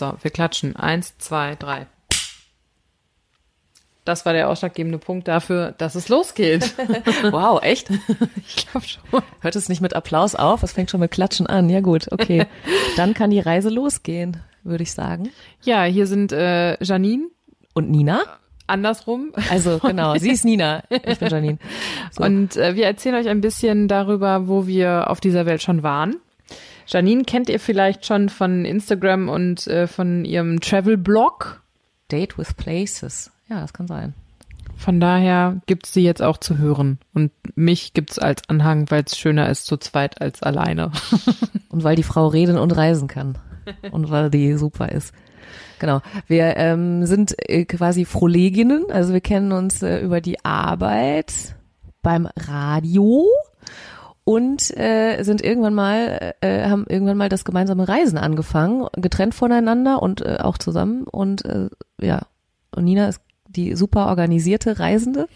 So, wir klatschen. Eins, zwei, drei. Das war der ausschlaggebende Punkt dafür, dass es losgeht. Wow, echt? ich glaube schon. Hört es nicht mit Applaus auf? Es fängt schon mit Klatschen an. Ja gut, okay. Dann kann die Reise losgehen, würde ich sagen. Ja, hier sind äh, Janine, Und Nina? andersrum. Also genau, sie ist Nina. Ich bin Janine. So. Und äh, wir erzählen euch ein bisschen darüber, wo wir auf dieser Welt schon waren. Janine kennt ihr vielleicht schon von Instagram und äh, von ihrem Travel-Blog. Date with Places. Ja, das kann sein. Von daher gibt's sie jetzt auch zu hören. Und mich gibt's als Anhang, weil es schöner ist zu zweit als alleine. Und weil die Frau reden und reisen kann. Und weil die super ist. Genau. Wir ähm, sind äh, quasi Froleginnen, also wir kennen uns äh, über die Arbeit beim Radio und äh, sind irgendwann mal, äh, haben irgendwann mal das gemeinsame Reisen angefangen, getrennt voneinander und äh, auch zusammen. Und äh, ja, und Nina ist die super organisierte Reisende.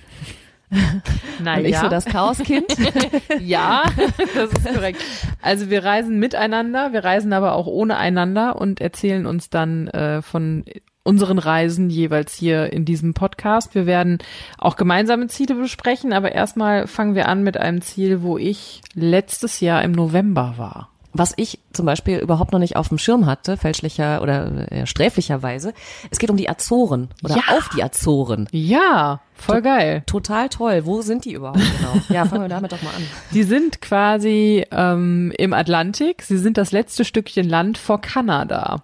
Na und ich so das Chaoskind. ja, das ist korrekt. Also wir reisen miteinander, wir reisen aber auch ohne einander und erzählen uns dann äh, von unseren Reisen jeweils hier in diesem Podcast. Wir werden auch gemeinsame Ziele besprechen, aber erstmal fangen wir an mit einem Ziel, wo ich letztes Jahr im November war. Was ich zum Beispiel überhaupt noch nicht auf dem Schirm hatte, fälschlicher oder äh, sträflicherweise. Es geht um die Azoren oder Ja. auf die Azoren. Ja, voll geil. Total toll. Wo sind die überhaupt genau? Ja, fangen wir damit doch mal an. Die sind quasi ähm, im Atlantik. Sie sind das letzte Stückchen Land vor Kanada.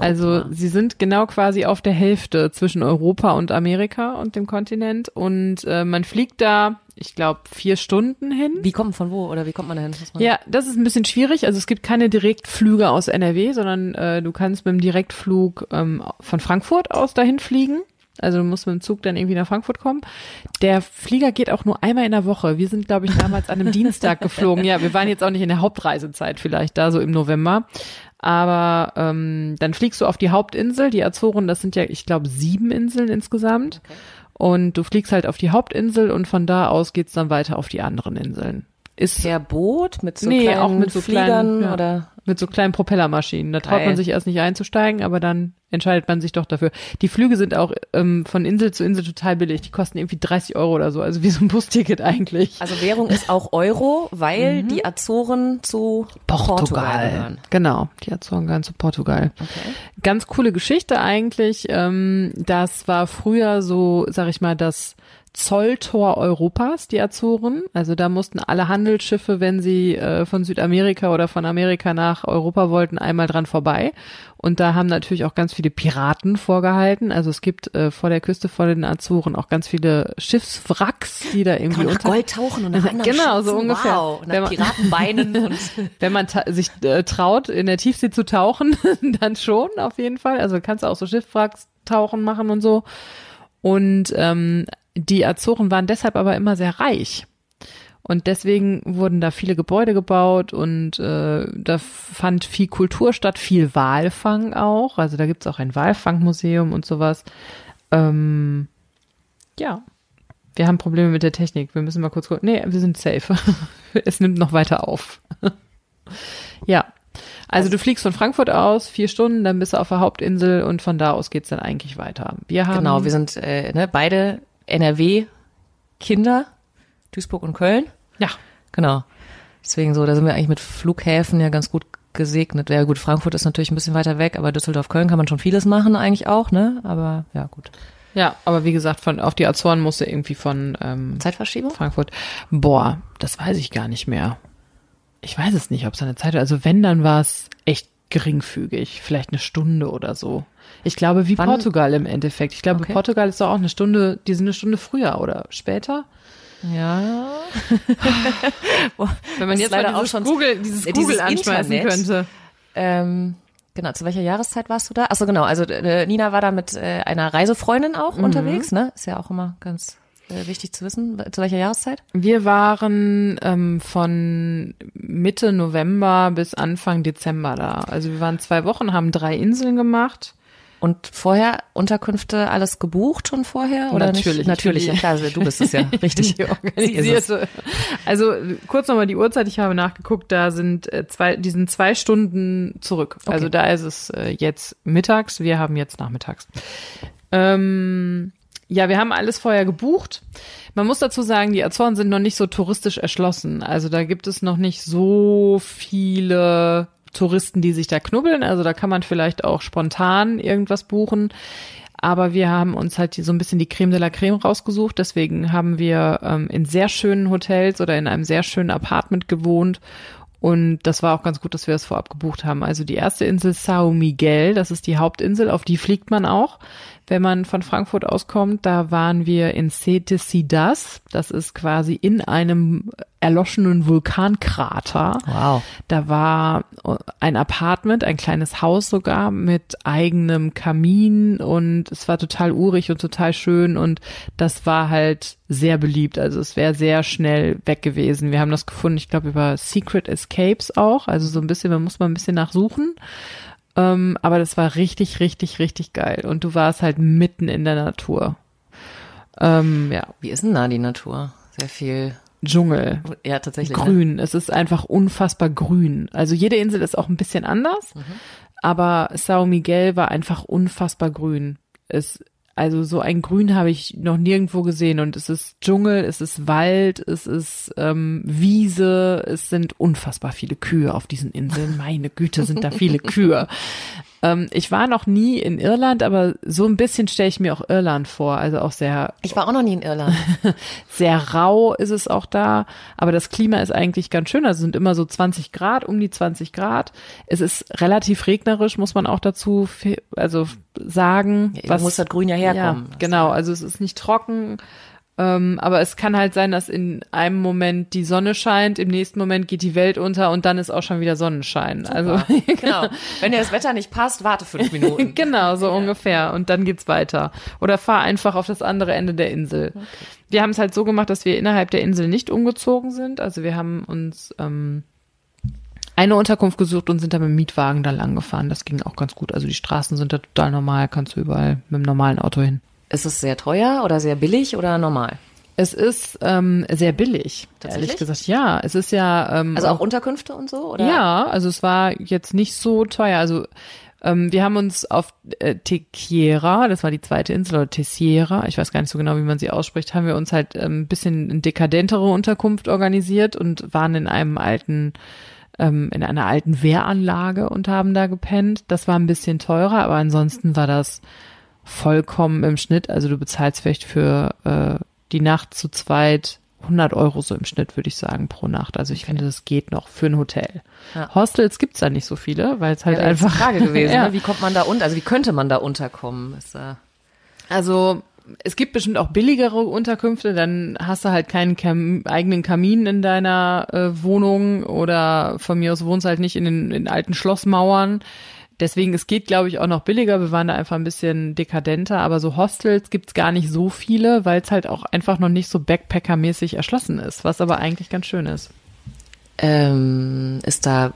Also sie sind genau quasi auf der Hälfte zwischen Europa und Amerika und dem Kontinent. Und äh, man fliegt da, ich glaube, vier Stunden hin. Wie kommt man von wo oder wie kommt man? Muss man Ja, das ist ein bisschen schwierig. Also es gibt keine Direktflüge aus NRW, sondern äh, du kannst mit dem Direktflug ähm, von Frankfurt aus dahin fliegen. Also du musst mit dem Zug dann irgendwie nach Frankfurt kommen. Der Flieger geht auch nur einmal in der Woche. Wir sind, glaube ich, damals an einem Dienstag geflogen. Ja, wir waren jetzt auch nicht in der Hauptreisezeit vielleicht da, so im November. Aber ähm, dann fliegst du auf die Hauptinsel, die Azoren, das sind ja, ich glaube, sieben Inseln insgesamt. Und du fliegst halt auf die Hauptinsel und von da aus geht's dann weiter auf die anderen Inseln. Ist per Boot mit so nee, kleinen auch mit so Fliegern kleinen, ja, oder mit so kleinen Propellermaschinen. Da traut Geil. man sich erst nicht einzusteigen, aber dann entscheidet man sich doch dafür. Die Flüge sind auch ähm, von Insel zu Insel total billig. Die kosten irgendwie 30 Euro oder so, also wie so ein Busticket eigentlich. also Währung ist auch Euro, weil die Azoren zu Portugal, gehören. Genau, die Azoren gehören zu Portugal. Okay. Ganz coole Geschichte eigentlich. Ähm, das war früher so, sag ich mal, das Zolltor Europas, die Azoren. Also da mussten alle Handelsschiffe, wenn sie äh, von Südamerika oder von Amerika nach Europa wollten, einmal dran vorbei. Und da haben natürlich auch ganz viele Piraten vorgehalten. Also es gibt äh, vor der Küste vor den Azoren auch ganz viele Schiffswracks, die da irgendwie Kann man nach unter Gold tauchen und nach anderen Genau, so Schätzen? ungefähr. Wow, Wenn nach man- Piratenbeinen und wenn man sich äh, traut, in der Tiefsee zu tauchen, dann schon auf jeden Fall. Also kannst du auch so Schiffwracks tauchen machen und so. Und ähm, die Azoren waren deshalb aber immer sehr reich. Und deswegen wurden da viele Gebäude gebaut und äh, da fand viel Kultur statt, viel Walfang auch. Also da gibt's auch ein Walfangmuseum und sowas. Ähm, ja, wir haben Probleme mit der Technik. Wir müssen mal kurz gucken. Nee, wir sind safe. es nimmt noch weiter auf. ja. Also du fliegst von Frankfurt aus, vier Stunden, dann bist du auf der Hauptinsel und von da aus geht's dann eigentlich weiter. Wir haben genau, wir sind äh, ne, beide NRW-Kinder, Duisburg und Köln. ja Genau. Deswegen so, da sind wir eigentlich mit Flughäfen ja ganz gut gesegnet. Ja gut, Frankfurt ist natürlich ein bisschen weiter weg, aber Düsseldorf, Köln kann man schon vieles machen eigentlich auch, ne? Aber ja, gut. ja, aber wie gesagt, von auf die Azoren musste irgendwie von ähm, Zeitverschiebung? Frankfurt. Boah, das weiß ich gar nicht mehr. Ich weiß es nicht, ob es eine Zeit war. Also wenn, dann war es echt geringfügig, vielleicht eine Stunde oder so. Ich glaube, wie Wann- Portugal im Endeffekt. Ich glaube, Okay. Portugal ist doch auch eine Stunde, die sind eine Stunde früher oder später. Ja. Wenn man jetzt leider mal dieses auch schon- Google, dieses Google dieses anschmeißen Internet. könnte. Ähm, genau, zu welcher Jahreszeit warst du da? Achso, genau, also äh, Nina war da mit äh, einer Reisefreundin auch unterwegs, ne? Ist ja auch immer ganz äh, wichtig zu wissen. Zu welcher Jahreszeit? Wir waren ähm, von Mitte November bis Anfang Dezember da. Also wir waren zwei Wochen, haben drei Inseln gemacht. Und vorher Unterkünfte alles gebucht schon vorher oder Natürlich. nicht? Natürlich, ja klar, du bist es ja richtig. Die organisierte. Also kurz nochmal die Uhrzeit, ich habe nachgeguckt, da sind äh, zwei, die sind zwei Stunden zurück. Okay. Also da ist es äh, jetzt mittags, wir haben jetzt nachmittags. Ähm, ja, wir haben alles vorher gebucht. Man muss dazu sagen, die Azoren sind noch nicht so touristisch erschlossen. Also da gibt es noch nicht so viele Touristen, die sich da knubbeln. Also da kann man vielleicht auch spontan irgendwas buchen. Aber wir haben uns halt so ein bisschen die Creme de la Creme rausgesucht. Deswegen haben wir ähm, in sehr schönen Hotels oder in einem sehr schönen Apartment gewohnt. Und das war auch ganz gut, dass wir das vorab gebucht haben. Also die erste Insel Sao Miguel, das ist die Hauptinsel, auf die fliegt man auch, wenn man von Frankfurt auskommt. Da waren wir in Sete Sidas. Das ist quasi in einem erloschenen Vulkankrater. Wow. Da war ein Apartment, ein kleines Haus sogar mit eigenem Kamin und es war total urig und total schön und das war halt sehr beliebt. Also es wäre sehr schnell weg gewesen. Wir haben das gefunden, ich glaube über Secret Escapes auch, also so ein bisschen, man muss mal ein bisschen nachsuchen. Ähm, aber das war richtig, richtig, richtig geil und du warst halt mitten in der Natur. Ähm, ja, Wie ist denn da die Natur? Sehr viel. Dschungel. Ja, tatsächlich. Ne? grün. Es ist einfach unfassbar grün. Also jede Insel ist auch ein bisschen anders, aber Sao Miguel war einfach unfassbar grün. Es, also so ein Grün habe ich noch nirgendwo gesehen und es ist Dschungel, es ist Wald, es ist ähm, Wiese, es sind unfassbar viele Kühe auf diesen Inseln. Meine Güte, sind da viele Kühe. Ähm, ich war noch nie in Irland, aber so ein bisschen stelle ich mir auch Irland vor. Also auch sehr Ich war auch noch nie in Irland. sehr rau ist es auch da, aber das Klima ist eigentlich ganz schön. Also es sind immer so 20 Grad, um die 20 Grad. Es ist relativ regnerisch, muss man auch dazu also sagen. Ja, muss das Grün ja herkommen. Ja, genau, also es ist nicht trocken. Ähm, aber es kann halt sein, dass in einem Moment die Sonne scheint, im nächsten Moment geht die Welt unter und dann ist auch schon wieder Sonnenschein. Also genau. Wenn dir das Wetter nicht passt, warte fünf Minuten. genau, so ungefähr. Und dann geht's weiter. Oder fahr einfach auf das andere Ende der Insel. Wir haben es halt so gemacht, dass wir innerhalb der Insel nicht umgezogen sind. Also wir haben uns ähm, eine Unterkunft gesucht und sind dann mit dem Mietwagen da lang gefahren. Das ging auch ganz gut. Also die Straßen sind da total normal, kannst du überall mit dem normalen Auto hin. Ist es sehr teuer oder sehr billig oder normal? Es ist ähm, sehr billig, Tatsächlich? ehrlich gesagt. Ja, es ist ja ähm, Also auch Unterkünfte und so? Oder? Ja, also es war jetzt nicht so teuer. Also ähm, wir haben uns auf äh, Tequiera, das war die zweite Insel, oder Tessiera, ich weiß gar nicht so genau, wie man sie ausspricht, haben wir uns halt ähm, ein bisschen eine dekadentere Unterkunft organisiert und waren in einem alten ähm, in einer alten Wehranlage und haben da gepennt. Das war ein bisschen teurer, aber ansonsten war das vollkommen im Schnitt. Also du bezahlst vielleicht für äh, die Nacht zu zweit 100 Euro so im Schnitt, würde ich sagen, pro Nacht. Also ich finde, das geht noch für ein Hotel. Ja. Hostels gibt's da nicht so viele, weil es halt Ja, wäre jetzt die einfach Frage gewesen. ja. ne? Wie kommt man da unter? Also wie könnte man da unterkommen? Ist, äh, Also es gibt bestimmt auch billigere Unterkünfte, dann hast du halt keinen Kam eigenen Kamin in deiner äh, Wohnung oder von mir aus wohnst halt nicht in den in alten Schlossmauern. Deswegen, es geht, glaube ich, auch noch billiger. Wir waren da einfach ein bisschen dekadenter, aber so Hostels gibt's gar nicht so viele, weil es halt auch einfach noch nicht so Backpacker-mäßig erschlossen ist, was aber eigentlich ganz schön ist. ähm, ist da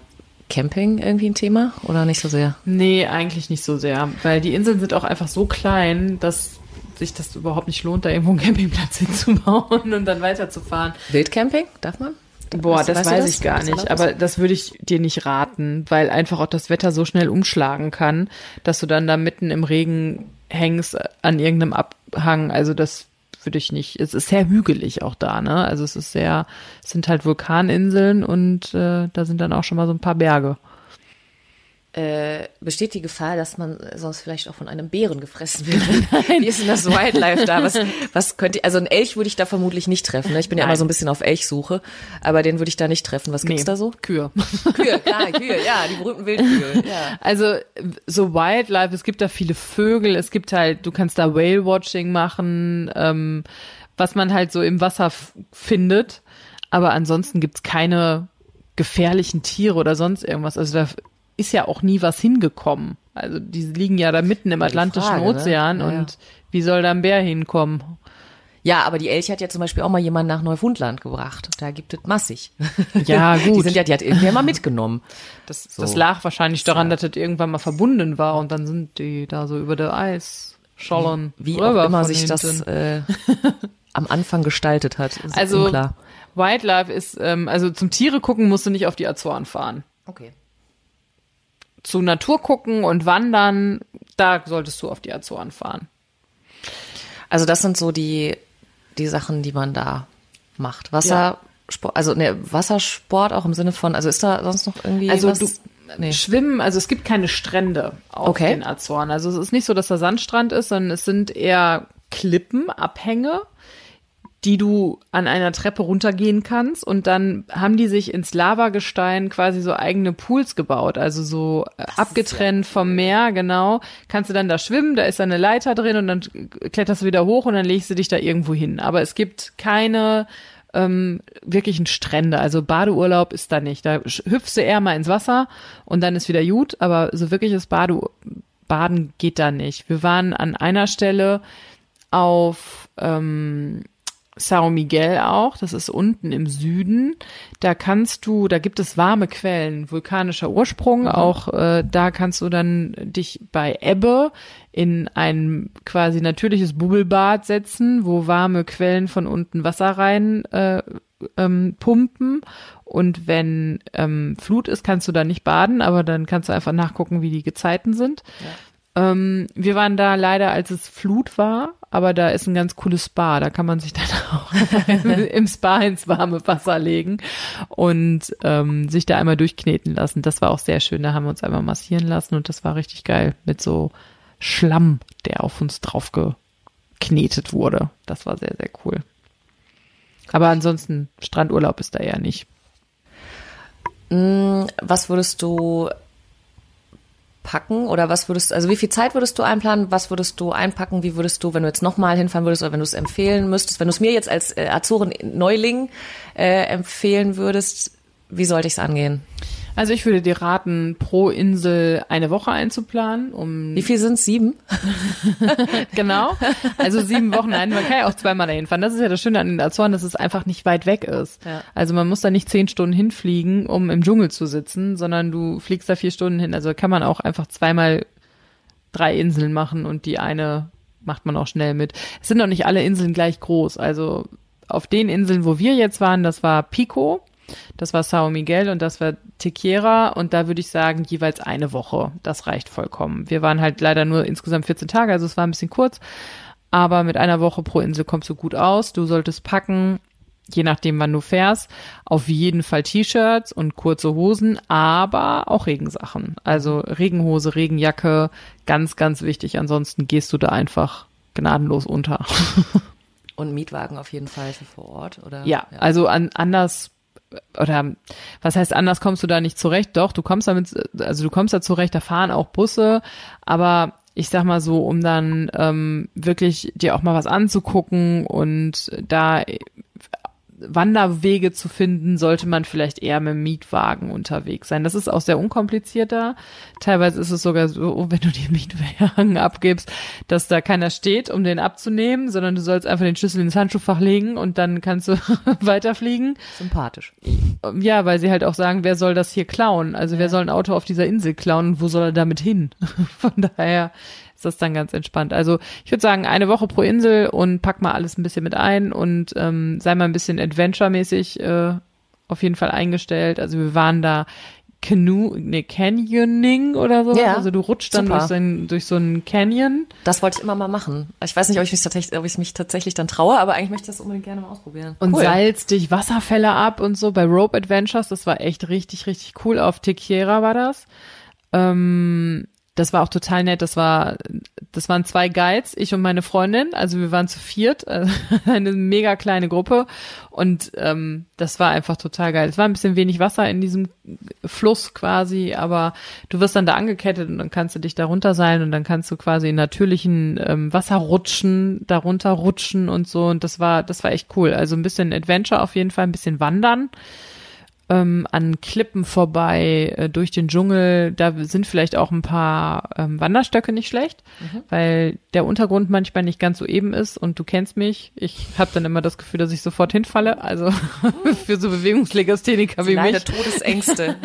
Camping irgendwie ein Thema oder nicht so sehr? Nee, eigentlich nicht so sehr, weil die Inseln sind auch einfach so klein, dass sich das überhaupt nicht lohnt, da irgendwo einen Campingplatz hinzubauen und dann weiterzufahren. Wildcamping? Darf man? Boah, Weißt- das weißt weiß das? ich gar nicht, aber das würde ich dir nicht raten, weil einfach auch das Wetter so schnell umschlagen kann, dass du dann da mitten im Regen hängst an irgendeinem Abhang. Also das würde ich nicht. Es ist sehr hügelig auch da, ne? Also es ist sehr, es sind halt Vulkaninseln und äh, da sind dann auch schon mal so ein paar Berge. Äh, besteht die Gefahr, dass man sonst vielleicht auch von einem Bären gefressen wird? Wie ist denn das Wildlife da? Was, was könnte, also einen Elch würde ich da vermutlich nicht treffen. Ne? Ich bin ja immer Nein. so ein bisschen auf Elchsuche, aber den würde ich da nicht treffen. Was gibt's da so? Kühe. Kühe, klar, Kühe, ja, die berühmten Wildkühe. Ja. Also so Wildlife, es gibt da viele Vögel, es gibt halt, du kannst da Whale-Watching machen, ähm, was man halt so im Wasser findet. Aber ansonsten gibt's keine gefährlichen Tiere oder sonst irgendwas. Also da ist ja auch nie was hingekommen. Also die liegen ja da mitten im die Atlantischen Frage, ne? Ozean Ja, ja. und wie soll da ein Bär hinkommen? Ja, aber die Elche hat ja zum Beispiel auch mal jemand nach Neufundland gebracht. Da gibt es massig. Ja, Die gut. sind ja, die hat irgendwer mal mitgenommen. Das, So. das lag wahrscheinlich daran, dass das irgendwann mal verbunden war und dann sind die da so über der Eisschollen Wie rüber auch immer sich das hinten. äh, am Anfang gestaltet hat. Ist Also unklar. Wildlife ist, ähm, also zum Tiere gucken musst du nicht auf die Azoren fahren. Okay. Zu Natur gucken und wandern, da solltest du auf die Azoren fahren. Also das sind so die, die Sachen, die man da macht. Wassersport, also ne, Wassersport auch im Sinne von, also ist da sonst noch irgendwie Also was? du- nee. Schwimmen, also es gibt keine Strände auf Okay. den Azoren. Also es ist nicht so, dass da Sandstrand ist, sondern es sind eher Klippen, Abhänge, die du an einer Treppe runtergehen kannst und dann haben die sich ins Lavagestein quasi so eigene Pools gebaut, also so äh, abgetrennt vom Meer, genau. Kannst du dann da schwimmen, da ist eine Leiter drin und dann kletterst du wieder hoch und dann legst du dich da irgendwo hin. Aber es gibt keine ähm, wirklichen Strände, also Badeurlaub ist da nicht. Da hüpfst du eher mal ins Wasser und dann ist wieder gut, aber so wirkliches Bade Baden geht da nicht. Wir waren an einer Stelle auf ähm, Sao Miguel auch, das ist unten im Süden. Da kannst du, da gibt es warme Quellen, vulkanischer Ursprung. Auch äh, da kannst du dann dich bei Ebbe in ein quasi natürliches Bubbelbad setzen, wo warme Quellen von unten Wasser rein äh, ähm, pumpen. Und wenn ähm, Flut ist, kannst du da nicht baden, aber dann kannst du einfach nachgucken, wie die Gezeiten sind. Ähm, wir waren da leider, als es Flut war, aber da ist ein ganz cooles Spa. Da kann man sich dann auch im Spa ins warme Wasser legen und ähm, sich da einmal durchkneten lassen. Das war auch sehr schön. Da haben wir uns einmal massieren lassen und das war richtig geil mit so Schlamm, der auf uns drauf geknetet wurde. Das war sehr, sehr cool. Aber ansonsten, Strandurlaub ist da eher nicht. Mm, Was würdest du packen oder was würdest also wie viel Zeit würdest du einplanen? Was würdest du einpacken? Wie würdest du, wenn du jetzt nochmal hinfahren würdest oder wenn du es empfehlen müsstest, wenn du es mir jetzt als äh, Azoren-Neuling äh, empfehlen würdest, wie sollte ich es angehen? Also ich würde dir raten, pro Insel eine Woche einzuplanen, um Wie viel sind es? Sieben? Genau. Also sieben Wochen, nein, man kann ja auch zweimal dahin fahren. Das ist ja das Schöne an den Azoren, dass es einfach nicht weit weg ist. Ja. Also man muss da nicht zehn Stunden hinfliegen, um im Dschungel zu sitzen, sondern du fliegst da vier Stunden hin. Also kann man auch einfach zweimal drei Inseln machen und die eine macht man auch schnell mit. Es sind doch nicht alle Inseln gleich groß. Also auf den Inseln, wo wir jetzt waren, das war Pico, das war Sao Miguel und das war Tequera und da würde ich sagen jeweils eine Woche. Das reicht vollkommen. Wir waren halt leider nur insgesamt 14 Tage, also es war ein bisschen kurz, aber mit einer Woche pro Insel kommst du gut aus. Du solltest packen, je nachdem wann du fährst, auf jeden Fall T-Shirts und kurze Hosen, aber auch Regensachen. Also Regenhose, Regenjacke, ganz, ganz wichtig. Ansonsten gehst du da einfach gnadenlos unter. Und Mietwagen auf jeden Fall für vor Ort, oder? Ja, also an, anders oder was heißt anders kommst du da nicht zurecht? Doch, du kommst damit, also du kommst da zurecht, da fahren auch Busse, aber ich sag mal so, um dann ähm, wirklich dir auch mal was anzugucken und da Wanderwege zu finden, sollte man vielleicht eher mit dem Mietwagen unterwegs sein. Das ist auch sehr unkomplizierter. Teilweise ist es sogar so, wenn du den Mietwagen abgibst, dass da keiner steht, um den abzunehmen, sondern du sollst einfach den Schlüssel ins Handschuhfach legen und dann kannst du weiterfliegen. Sympathisch. Ja, weil sie halt auch sagen, wer soll das hier klauen? Also wer soll ein Auto auf dieser Insel klauen und wo soll er damit hin? Von daher ist das dann ganz entspannt. Also ich würde sagen, eine Woche pro Insel und pack mal alles ein bisschen mit ein und ähm, sei mal ein bisschen adventure-mäßig äh, auf jeden Fall eingestellt. Also wir waren da Canoe, ne, Canyoning oder so. Ja, also du rutschst dann durch so, ein, durch so einen Canyon. Das wollte ich immer mal machen. Ich weiß nicht, ob ich mich tatsächlich, ob ich mich tatsächlich dann traue, aber eigentlich möchte ich das unbedingt gerne mal ausprobieren. Und Cool. salzt dich Wasserfälle ab und so bei Rope Adventures. Das war echt richtig, richtig cool. Auf Tequiera war das. Ähm, das war auch total nett. Das war, das waren zwei Guides, ich und meine Freundin. Also wir waren zu viert, eine mega kleine Gruppe. Und ähm, das war einfach total geil. Es war ein bisschen wenig Wasser in diesem Fluss quasi, aber du wirst dann da angekettet und dann kannst du dich da runterseilen und dann kannst du quasi in natürlichen ähm, Wasserrutschen darunter rutschen und so. Und das war, das war echt cool. Also ein bisschen Adventure auf jeden Fall, ein bisschen wandern. Ähm, an Klippen vorbei, äh, durch den Dschungel. Da sind vielleicht auch ein paar ähm, Wanderstöcke nicht schlecht, mhm. weil der Untergrund manchmal nicht ganz so eben ist und du kennst mich. Ich habe dann immer das Gefühl, dass ich sofort hinfalle. Also für so Bewegungslegastheniker wie mich. Todesängste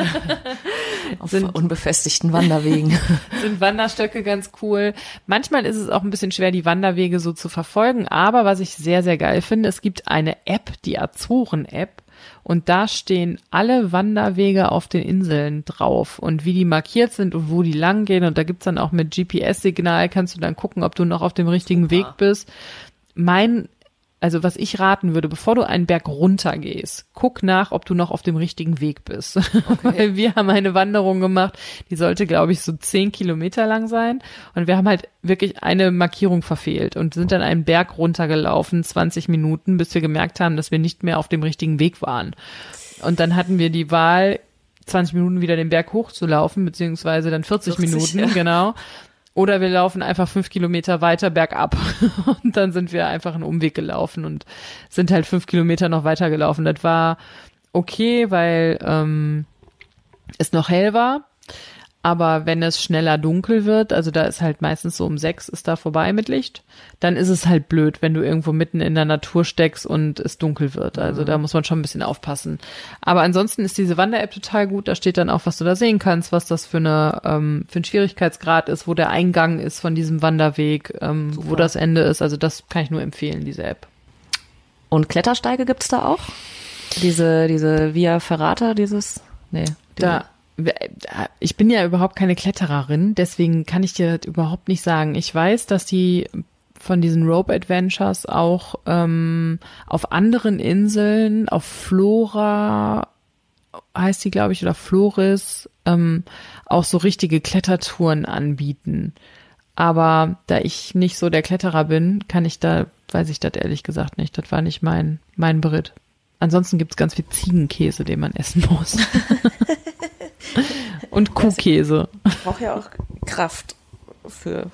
auf sind, unbefestigten Wanderwegen. sind Wanderstöcke ganz cool. Manchmal ist es auch ein bisschen schwer, die Wanderwege so zu verfolgen. Aber was ich sehr, sehr geil finde, es gibt eine App, die Azoren-App und da stehen alle Wanderwege auf den Inseln drauf und wie die markiert sind und wo die lang gehen. Und da gibt's dann auch mit GPS-Signal, kannst du dann gucken, ob du noch auf dem richtigen Super. Weg bist. Mein also was ich raten würde, bevor du einen Berg runtergehst, guck nach, ob du noch auf dem richtigen Weg bist. Okay. Weil wir haben eine Wanderung gemacht, die sollte, glaube ich, so zehn Kilometer lang sein. Und wir haben halt wirklich eine Markierung verfehlt und sind dann einen Berg runtergelaufen, 20 Minuten, bis wir gemerkt haben, dass wir nicht mehr auf dem richtigen Weg waren. Und dann hatten wir die Wahl, 20 Minuten wieder den Berg hochzulaufen, beziehungsweise dann 40, 40 Minuten, ja. genau. Oder wir laufen einfach fünf Kilometer weiter bergab. Und dann sind wir einfach einen Umweg gelaufen und sind halt fünf Kilometer noch weiter gelaufen. Das war okay, weil ähm, es noch hell war. Aber wenn es schneller dunkel wird, also da ist halt meistens so um sechs ist da vorbei mit Licht, dann ist es halt blöd, wenn du irgendwo mitten in der Natur steckst und es dunkel wird. Also mhm. da muss man schon ein bisschen aufpassen. Aber ansonsten ist diese Wander-App total gut. Da steht dann auch, was du da sehen kannst, was das für eine ähm, für ein Schwierigkeitsgrad ist, wo der Eingang ist von diesem Wanderweg, ähm, wo das Ende ist. Also das kann ich nur empfehlen, diese App. Und Klettersteige gibt's da auch? Diese diese Via Ferrata, dieses nee. Da ich bin ja überhaupt keine Klettererin, deswegen kann ich dir das überhaupt nicht sagen. Ich weiß, dass die von diesen Rope Adventures auch ähm, auf anderen Inseln, auf Flora heißt die, glaube ich, oder Floris, ähm, auch so richtige Klettertouren anbieten. Aber da ich nicht so der Kletterer bin, kann ich da, weiß ich das ehrlich gesagt nicht. Das war nicht mein, mein Beritt. Ansonsten gibt's ganz viel Ziegenkäse, den man essen muss. Und Kuhkäse. Ich brauche ja auch Kraft für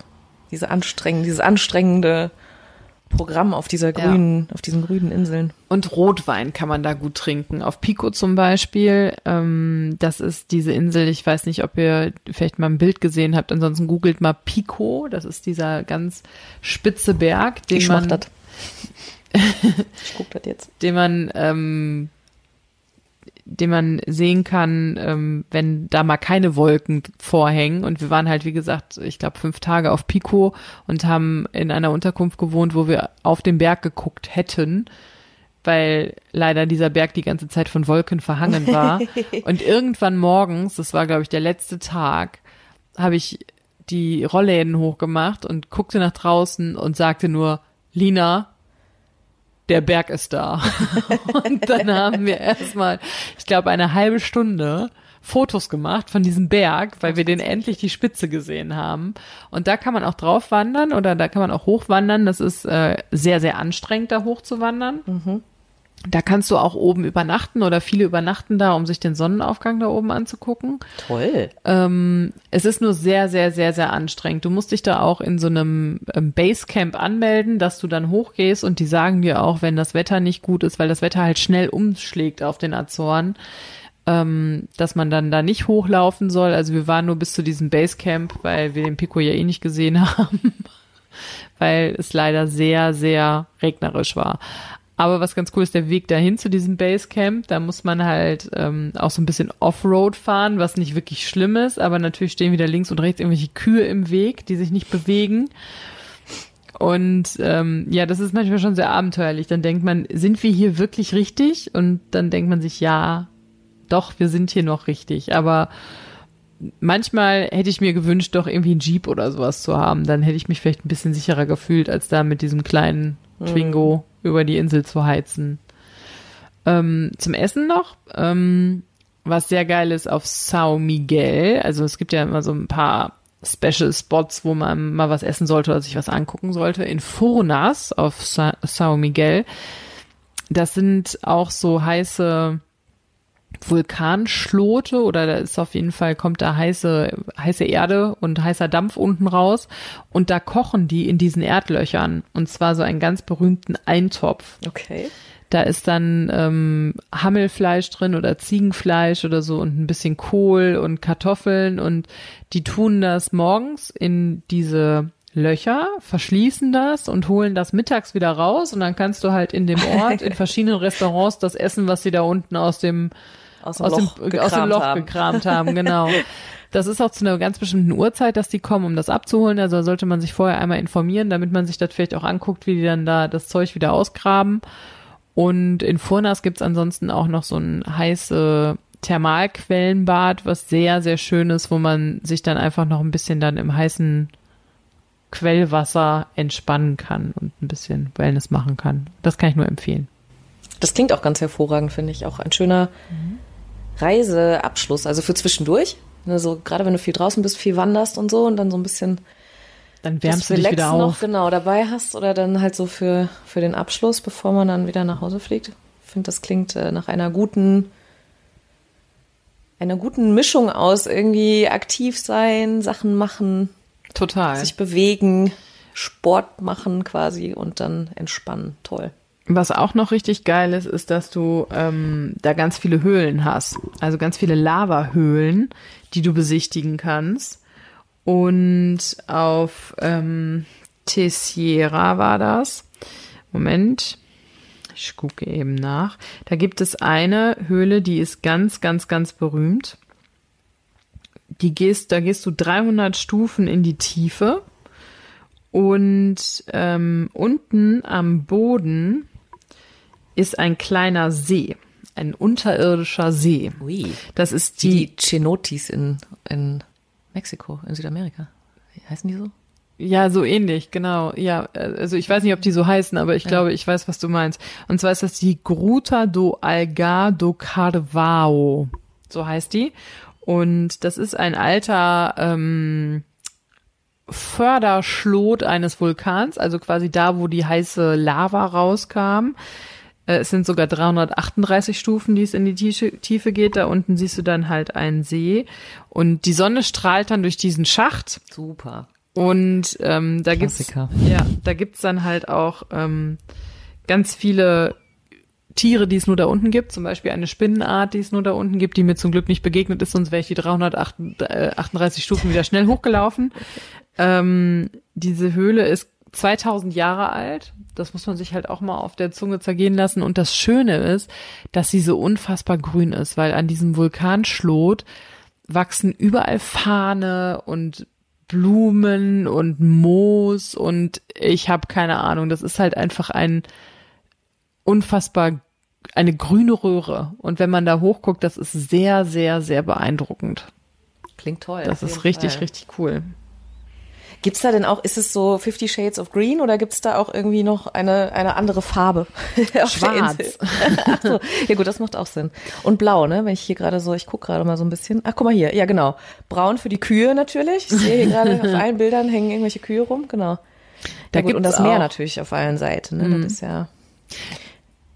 diese anstrengende, dieses anstrengende Programm auf dieser grünen, ja. auf diesen grünen Inseln. Und Rotwein kann man da gut trinken. Auf Pico zum Beispiel. Ähm, das ist diese Insel. Ich weiß nicht, ob ihr vielleicht mal ein Bild gesehen habt. Ansonsten googelt mal Pico. Das ist dieser ganz spitze Berg, den ich man. Das. ich guck das jetzt. Den man ähm, den man sehen kann, ähm, wenn da mal keine Wolken vorhängen. Und wir waren halt, wie gesagt, ich glaube, fünf Tage auf Pico und haben in einer Unterkunft gewohnt, wo wir auf den Berg geguckt hätten, weil leider dieser Berg die ganze Zeit von Wolken verhangen war. und irgendwann morgens, das war, glaube ich, der letzte Tag, habe ich die Rollläden hochgemacht und guckte nach draußen und sagte nur, Lina, der Berg ist da. und dann haben wir erstmal, ich glaube, eine halbe Stunde Fotos gemacht von diesem Berg, weil wir den endlich die Spitze gesehen haben. Und da kann man auch drauf wandern oder da kann man auch hochwandern. Das ist äh, sehr, sehr anstrengend, da hochzuwandern. Mhm. Da kannst du auch oben übernachten oder viele übernachten da, um sich den Sonnenaufgang da oben anzugucken. Toll. Ähm, es ist nur sehr, sehr, sehr, sehr anstrengend. Du musst dich da auch in so einem ähm, Basecamp anmelden, dass du dann hochgehst und die sagen dir auch, wenn das Wetter nicht gut ist, weil das Wetter halt schnell umschlägt auf den Azoren, ähm, dass man dann da nicht hochlaufen soll. Also wir waren nur bis zu diesem Basecamp, weil wir den Pico ja eh nicht gesehen haben, weil es leider sehr, sehr regnerisch war. Aber was ganz cool ist, der Weg dahin zu diesem Basecamp, da muss man halt ähm, auch so ein bisschen Offroad fahren, was nicht wirklich schlimm ist, aber natürlich stehen wieder links und rechts irgendwelche Kühe im Weg, die sich nicht bewegen. Und ähm, ja, das ist manchmal schon sehr abenteuerlich. Dann denkt man, sind wir hier wirklich richtig? Und dann denkt man sich, ja, doch, wir sind hier noch richtig. Aber manchmal hätte ich mir gewünscht, doch irgendwie einen Jeep oder sowas zu haben. Dann hätte ich mich vielleicht ein bisschen sicherer gefühlt, als da mit diesem kleinen Twingo mhm. Über die Insel zu heizen. Ähm, zum Essen noch, ähm, was sehr geil ist auf Sao Miguel. Also es gibt ja immer so ein paar Special Spots, wo man mal was essen sollte oder sich was angucken sollte. In Furnas auf Sa Sao Miguel. Das sind auch so heiße Vulkanschlote oder da ist auf jeden Fall, kommt da heiße, heiße Erde und heißer Dampf unten raus und da kochen die in diesen Erdlöchern und zwar so einen ganz berühmten Eintopf. Okay. Da ist dann ähm, Hammelfleisch drin oder Ziegenfleisch oder so und ein bisschen Kohl und Kartoffeln und die tun das morgens in diese Löcher, verschließen das und holen das mittags wieder raus und dann kannst du halt in dem Ort in verschiedenen Restaurants das essen, was sie da unten aus dem Aus dem aus Loch, dem, aus dem Loch haben. gekramt haben, genau. Das ist auch zu einer ganz bestimmten Uhrzeit, dass die kommen, um das abzuholen. Also sollte man sich vorher einmal informieren, damit man sich das vielleicht auch anguckt, wie die dann da das Zeug wieder ausgraben. Und in Furnas gibt's ansonsten auch noch so ein heiße Thermalquellenbad, was sehr, sehr schön ist, wo man sich dann einfach noch ein bisschen dann im heißen Quellwasser entspannen kann und ein bisschen Wellness machen kann. Das kann ich nur empfehlen. Das klingt auch ganz hervorragend, finde ich. Auch ein schöner Reiseabschluss, also für zwischendurch. Ne, so, gerade wenn du viel draußen bist, viel wanderst und so und dann so ein bisschen Dann wärmst du dich wieder Relaxen noch auf. genau dabei hast oder dann halt so für, für den Abschluss, bevor man dann wieder nach Hause fliegt. Ich finde, das klingt äh, nach einer guten, einer guten Mischung aus irgendwie aktiv sein, Sachen machen, Total. sich bewegen, Sport machen quasi und dann entspannen. Toll. Was auch noch richtig geil ist, ist, dass du ähm, da ganz viele Höhlen hast. Also ganz viele Lavahöhlen, die du besichtigen kannst. Und auf ähm, Tessiera war das. Moment. Ich gucke eben nach. Da gibt es eine Höhle, die ist ganz, ganz, ganz berühmt. Die gehst, da gehst du 300 Stufen in die Tiefe. Und ähm, unten am Boden ist ein kleiner See, ein unterirdischer See. Ui. Das ist Die, die, Cenotes in, in Mexiko, in Südamerika. Heißen die so? ja, so ähnlich, genau. Ja, also ich weiß nicht, ob die so heißen, aber ich glaube, ich weiß, was du meinst. Und zwar ist das die Gruta do Algar do Carvao. So heißt die. Und das ist ein alter ähm, Förderschlot eines Vulkans, also quasi da, wo die heiße Lava rauskam. Äh, Es sind sogar 338 Stufen, die es in die Tiefe, geht. Da unten siehst du dann halt einen See. Und die Sonne strahlt dann durch diesen Schacht. Super. Und ähm, da gibt's Klassiker. ja, da gibt's dann halt auch ähm, ganz viele Tiere, die es nur da unten gibt. Zum Beispiel eine Spinnenart, die es nur da unten gibt, die mir zum Glück nicht begegnet ist, sonst wäre ich die 338 Stufen wieder schnell hochgelaufen. Ähm, diese Höhle ist 2000 Jahre alt. Das muss man sich halt auch mal auf der Zunge zergehen lassen. Und das Schöne ist, dass sie so unfassbar grün ist, weil an diesem Vulkanschlot wachsen überall Fahne und Blumen und Moos und ich habe keine Ahnung. Das ist halt einfach ein unfassbar eine grüne Röhre. Und wenn man da hochguckt, das ist sehr, sehr, sehr beeindruckend. Klingt toll. Das ist richtig, Fall. richtig cool. Gibt's da denn auch, ist es so Fifty Shades of Green oder gibt's da auch irgendwie noch eine, eine andere Farbe? auf der Schwarz. Insel? Ach so. Ja gut, das macht auch Sinn. Und blau, ne? Wenn ich hier gerade so, ich guck gerade mal so ein bisschen. Ach, guck mal hier. Ja, genau. Braun für die Kühe natürlich. Ich sehe hier gerade auf allen Bildern hängen irgendwelche Kühe rum. Genau. Da ja, gut, und das Meer auch- natürlich auf allen Seiten. Ne? Das ist ja.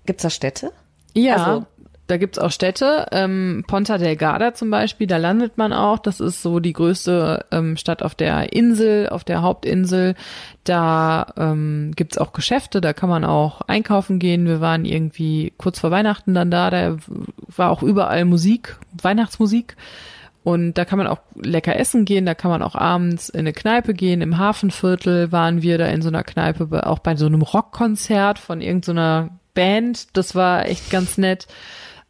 Gibt's da Städte? Ja, Also- da gibt's auch Städte. Ähm, Ponta Delgada zum Beispiel, da landet man auch. Das ist so die größte ähm, Stadt auf der Insel, auf der Hauptinsel. Da ähm, gibt's auch Geschäfte, da kann man auch einkaufen gehen. Wir waren irgendwie kurz vor Weihnachten dann da. Da war auch überall Musik, Weihnachtsmusik. Und da kann man auch lecker essen gehen, da kann man auch abends in eine Kneipe gehen. Im Hafenviertel waren wir da in so einer Kneipe, auch bei so einem Rockkonzert von irgendeiner Band. Das war echt ganz nett.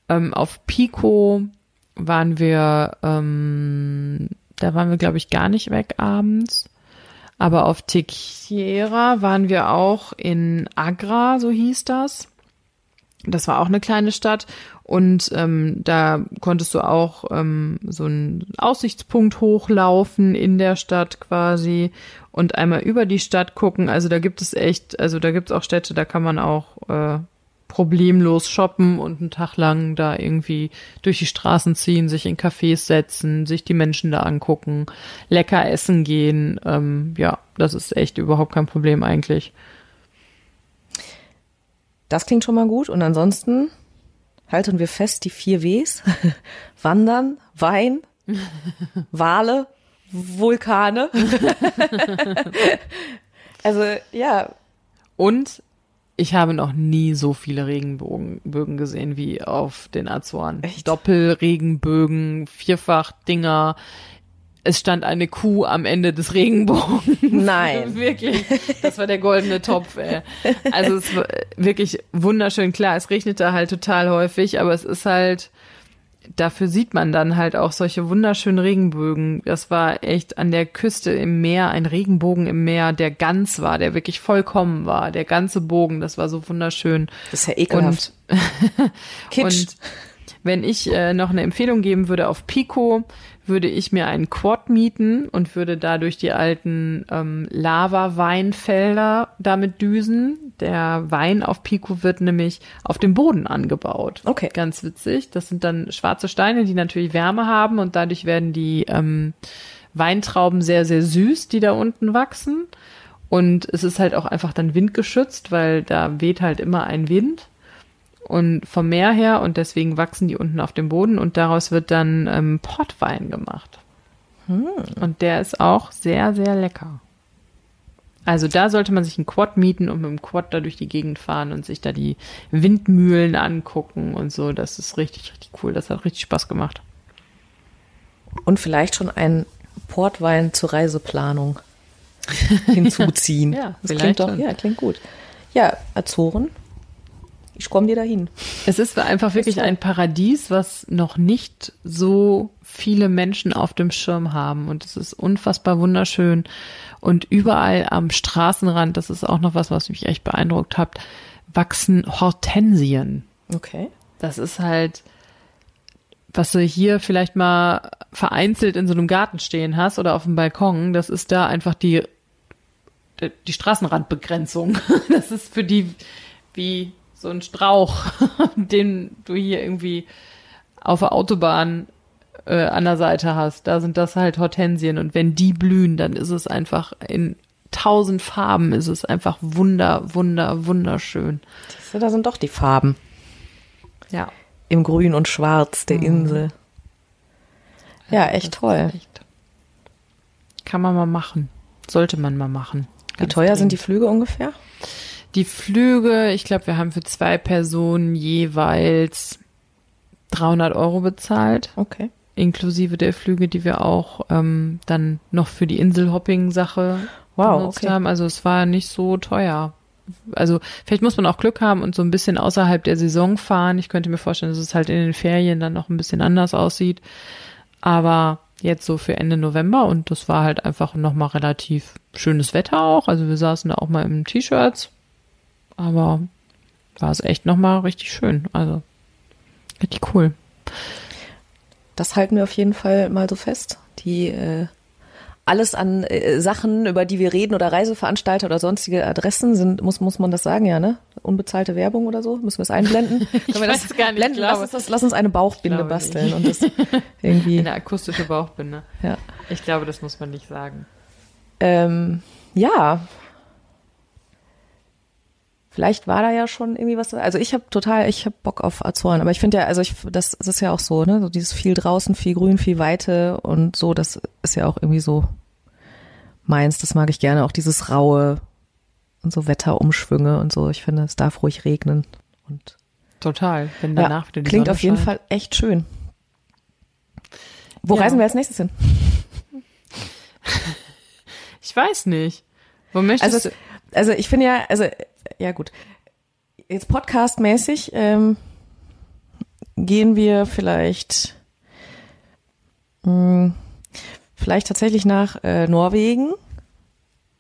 Ähm, auf Pico waren wir, ähm, da waren wir, glaube ich, gar nicht weg abends. Aber auf Tequiera waren wir auch in Agra, so hieß das. Das war auch eine kleine Stadt und ähm, da konntest du auch ähm, so einen Aussichtspunkt hochlaufen in der Stadt quasi und einmal über die Stadt gucken. Also da gibt es echt, also da gibt es auch Städte, da kann man auch äh, problemlos shoppen und einen Tag lang da irgendwie durch die Straßen ziehen, sich in Cafés setzen, sich die Menschen da angucken, lecker essen gehen. Ähm, ja, das ist echt überhaupt kein Problem eigentlich. Das klingt schon mal gut. Und ansonsten halten wir fest die vier Ws. Wandern, Wein, Wale, Vulkane. also ja, Und ich habe noch nie so viele Regenbogen Bögen gesehen wie auf den Azoren. Echt? Doppelregenbögen, Vierfach-Dinger. Es stand eine Kuh am Ende des Regenbogens. Nein. wirklich. Das war der goldene Topf, ey. Also es war wirklich wunderschön. Klar, es regnete halt total häufig, aber es ist halt, dafür sieht man dann halt auch solche wunderschönen Regenbögen. Das war echt an der Küste im Meer, ein Regenbogen im Meer, der ganz war, der wirklich vollkommen war. Der ganze Bogen, das war so wunderschön. Das ist ja ekelhaft. Und, Kitsch. und wenn ich äh, noch eine Empfehlung geben würde auf Pico, würde ich mir einen Quad mieten und würde da durch die alten ähm, Lava-Weinfelder damit düsen. Der Wein auf Pico wird nämlich auf dem Boden angebaut. Okay. Ganz witzig. Das sind dann schwarze Steine, die natürlich Wärme haben und dadurch werden die ähm, Weintrauben sehr, sehr süß, die da unten wachsen. Und es ist halt auch einfach dann windgeschützt, weil da weht halt immer ein Wind und vom Meer her und deswegen wachsen die unten auf dem Boden und daraus wird dann ähm, Portwein gemacht. Und der ist auch sehr, sehr lecker. Also da sollte man sich einen Quad mieten und mit dem Quad da durch die Gegend fahren und sich da die Windmühlen angucken und so. Das ist richtig, richtig cool. Das hat richtig Spaß gemacht. Und vielleicht schon ein Portwein zur Reiseplanung hinzuziehen. Ja, das klingt doch, schon. ja, klingt gut. Ja, Azoren. Ich komme dir dahin. Es ist einfach wirklich ein Paradies, was noch nicht so viele Menschen auf dem Schirm haben. Und es ist unfassbar wunderschön. Und überall am Straßenrand, das ist auch noch was, was mich echt beeindruckt hat, wachsen Hortensien. Okay. Das ist halt, was du hier vielleicht mal vereinzelt in so einem Garten stehen hast oder auf dem Balkon, das ist da einfach die, die Straßenrandbegrenzung. Das ist für die wie so ein Strauch, den du hier irgendwie auf der Autobahn äh, an der Seite hast. Da sind das halt Hortensien und wenn die blühen, dann ist es einfach in tausend Farben, ist es einfach wunder, wunder, wunderschön. Siehst du, da sind doch die Farben. Ja. Im Grün und Schwarz der Insel. Ja, echt toll. echt- Kann man mal machen. Sollte man mal machen. Wie teuer sind die Flüge ungefähr? Die Flüge, ich glaube, wir haben für zwei Personen jeweils 300 Euro bezahlt, Okay. inklusive der Flüge, die wir auch ähm, dann noch für die Inselhopping-Sache Wow, benutzt okay. haben. Also es war nicht so teuer. Also vielleicht muss man auch Glück haben und so ein bisschen außerhalb der Saison fahren. Ich könnte mir vorstellen, dass es halt in den Ferien dann noch ein bisschen anders aussieht. Aber jetzt so für Ende November und das war halt einfach nochmal relativ schönes Wetter auch. Also wir saßen da auch mal im T-Shirts. Aber war es echt nochmal richtig schön. Also richtig cool. Das halten wir auf jeden Fall mal so fest. Die äh, alles an äh, Sachen, über die wir reden oder Reiseveranstalter oder sonstige Adressen sind, muss muss man das sagen, ja, ne? Unbezahlte Werbung oder so, müssen wir es einblenden? Können wir das weiß gar nicht, blenden? ich Lass uns, das, lass uns eine Bauchbinde basteln nicht. und das irgendwie. Eine akustische Bauchbinde. Ja. Ich glaube, das muss man nicht sagen. Ähm, ja. Vielleicht war da ja schon irgendwie was. Also ich habe total, ich habe Bock auf Azoren, aber ich finde ja, also ich, das, das ist ja auch so, ne, so dieses viel draußen, viel Grün, viel Weite und so, das ist ja auch irgendwie so meins. Das mag ich gerne, auch dieses raue und so Wetterumschwünge und so. Ich finde, es darf ruhig regnen und Total. Wenn ja, danach wieder die klingt Sonne auf jeden scheint. Fall echt schön. Wo Ja. reisen wir als nächstes hin? Ich weiß nicht. Wo möchtest Also, du? also ich finde ja, also ja gut, jetzt podcastmäßig ähm, gehen wir vielleicht mh, vielleicht tatsächlich nach äh, Norwegen.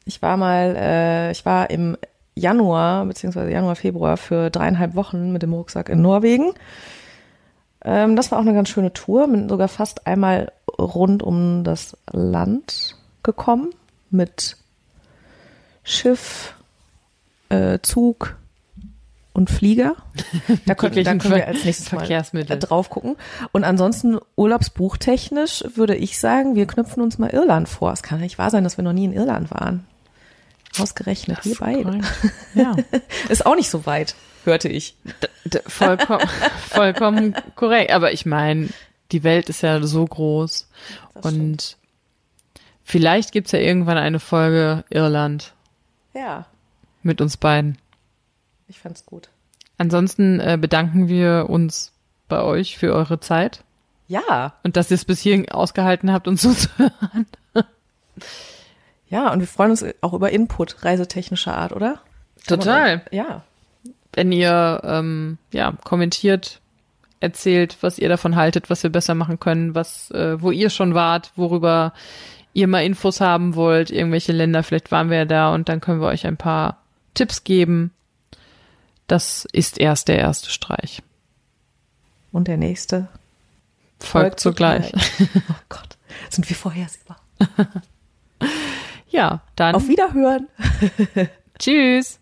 Ich war mal, äh, ich war im Januar beziehungsweise Januar Februar für dreieinhalb Wochen mit dem Rucksack in Norwegen. Ähm, das war auch eine ganz schöne Tour, bin sogar fast einmal rund um das Land gekommen mit Schiff, äh, Zug und Flieger. Da können, da können wir als nächstes mal Verkehrsmittel. äh, drauf gucken. Und ansonsten urlaubsbuchtechnisch würde ich sagen, wir knüpfen uns mal Irland vor. Es kann nicht wahr sein, dass wir noch nie in Irland waren. Ausgerechnet, wir beide. Ja. Ist auch nicht so weit, hörte ich. D- Vollkommen, vollkommen korrekt. Aber ich meine, die Welt ist ja so groß. Das und vielleicht gibt's ja irgendwann eine Folge Irland Ja. Mit uns beiden. Ich fand's gut. Ansonsten äh, bedanken wir uns bei euch für eure Zeit Ja, und dass ihr es bis hierhin ausgehalten habt, uns zuzuhören. ja, und wir freuen uns auch über Input reisetechnischer Art, oder? Total. Ja. Wenn ihr ähm, ja kommentiert, erzählt, was ihr davon haltet, was wir besser machen können, was äh, wo ihr schon wart, worüber ihr mal Infos haben wollt, irgendwelche Länder, vielleicht waren wir ja da und dann können wir euch ein paar Tipps geben. Das ist erst der erste Streich. Und der nächste Folgt zugleich. oh Gott, sind wir vorhersehbar. Ja, dann Auf Wiederhören. tschüss.